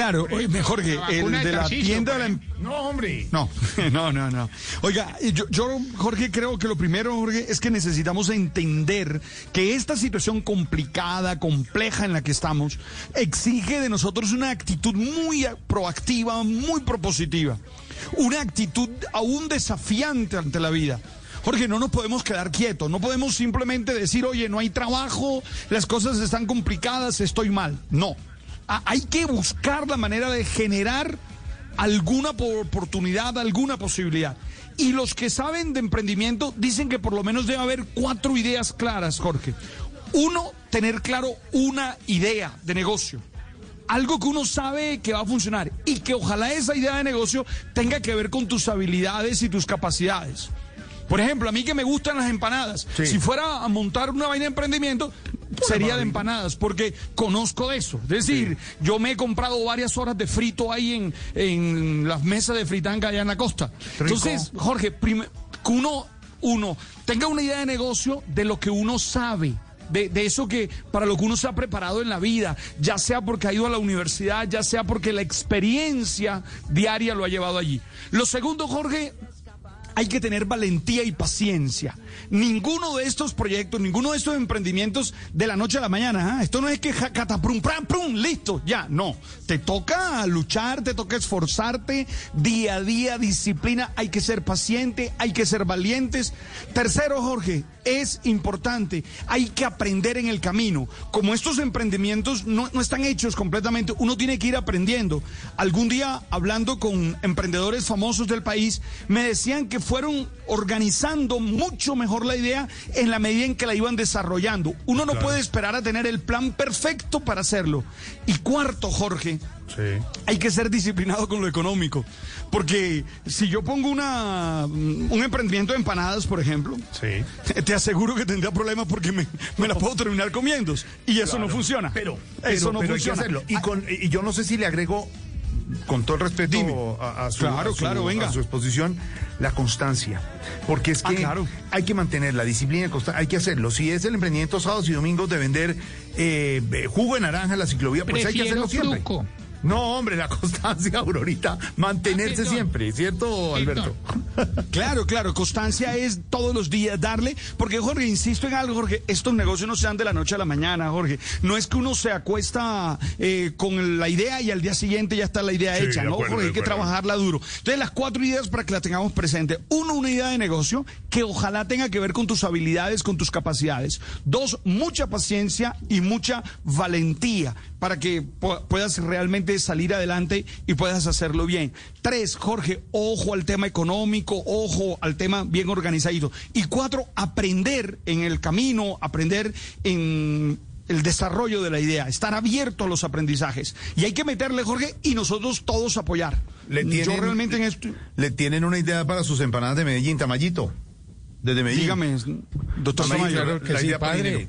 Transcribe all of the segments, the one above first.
Claro, oye, Jorge, el de la tienda de la... em- No, hombre. No, no, no, no. Oiga, yo, yo, Jorge, creo que lo primero, Jorge, es que necesitamos entender que esta situación complicada, compleja en la que estamos, exige de nosotros una actitud muy proactiva, muy propositiva. Una actitud aún desafiante ante la vida. Jorge, no nos podemos quedar quietos, no podemos simplemente decir, oye, no hay trabajo, las cosas están complicadas, estoy mal. No, hay que buscar la manera de generar alguna po- oportunidad, alguna posibilidad. Y los que saben de emprendimiento dicen que por lo menos debe haber cuatro ideas claras, Jorge. Uno, tener claro una idea de negocio. Algo que uno sabe que va a funcionar y que ojalá esa idea de negocio tenga que ver con tus habilidades y tus capacidades. Por ejemplo, a mí que me gustan las empanadas, Sí. si fuera a montar una vaina de emprendimiento, sería de empanadas, porque conozco de eso. Es decir, yo me he comprado varias horas de frito ahí en, en las mesas de fritanga allá en la costa. Entonces, Jorge, uno, uno tenga una idea de negocio de lo que uno sabe. De, de eso que para lo que uno se ha preparado en la vida, ya sea porque ha ido a la universidad, ya sea porque la experiencia diaria lo ha llevado allí. Lo segundo, Jorge, hay que tener valentía y paciencia. Ninguno de estos proyectos, ninguno de estos emprendimientos de la noche a la mañana, ¿ah? esto no es que cataprum, pram, prum, listo, ya, no. Te toca luchar, te toca esforzarte día a día, disciplina, hay que ser paciente, hay que ser valientes. Tercero, Jorge, es importante, hay que aprender en el camino. Como estos emprendimientos no, no están hechos completamente, uno tiene que ir aprendiendo. Algún día, hablando con emprendedores famosos del país, me decían que fueron organizando mucho mejor la idea en la medida en que la iban desarrollando. Uno no puede esperar a tener el plan perfecto para hacerlo. Y cuarto, Jorge, Sí. hay que ser disciplinado con lo económico. Porque si yo pongo una, un emprendimiento de empanadas, por ejemplo, Sí. te aseguro que tendría problemas porque me, me la puedo terminar comiendo. Y eso no funciona. Pero, eso no pero hay que funciona. hacerlo. Y, con, y yo no sé si le agrego, con todo el respeto Dime. a, a su, Claro, a su- claro, venga. a su exposición, la constancia. Porque es Ah, que claro. hay que mantener la disciplina, hay que hacerlo. Si es el emprendimiento sábados y domingos de vender eh, jugo de naranja en la ciclovía, pues hay que hacerlo siempre. No, hombre, la constancia, Aurorita, mantenerse Perdón. siempre, ¿cierto, Alberto? Claro, claro, constancia es todos los días darle, porque Jorge, insisto en algo, Jorge, estos negocios no se dan de la noche a la mañana, Jorge. No es que uno se acuesta eh, con la idea y al día siguiente ya está la idea Sí, hecha, ¿no, acuerdo, Jorge? Hay que trabajarla duro. Entonces, las cuatro ideas para que las tengamos presentes. Uno, una idea de negocio que ojalá tenga que ver con tus habilidades, con tus capacidades. Dos, mucha paciencia y mucha valentía para que pu- puedas realmente salir adelante y puedas hacerlo bien. Tres, Jorge, ojo al tema económico, ojo al tema bien organizado. Y cuatro, aprender en el camino, aprender en el desarrollo de la idea, estar abierto a los aprendizajes. Y hay que meterle, Jorge, y nosotros todos apoyar. Le Yo tienen- realmente en esto... ¿Le tienen una idea para sus empanadas de Medellín, Tamayito? Desde Medellín. Dígame, doctor claro que la sí, idea padre.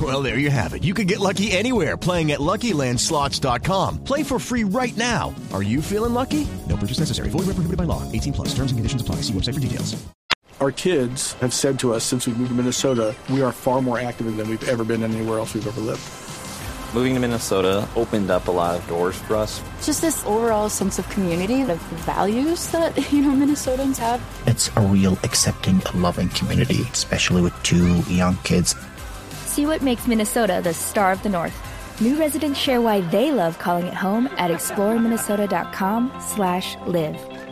Well, there you have it. You can get lucky anywhere playing at LuckyLandSlots.com. Play for free right now. Are you feeling lucky? No purchase necessary. Void where prohibited by law. 18 plus. Terms and conditions apply. See website for details. Our kids have said to us since we moved to Minnesota, we are far more active than we've ever been anywhere else we've ever lived. Moving to Minnesota opened up a lot of doors for us. Just this overall sense of community, the values that, you know, Minnesotans have. It's a real accepting, loving community, especially with two young kids. See what makes Minnesota the star of the North. New residents share why they love calling it home at exploreminnesota.com slash live.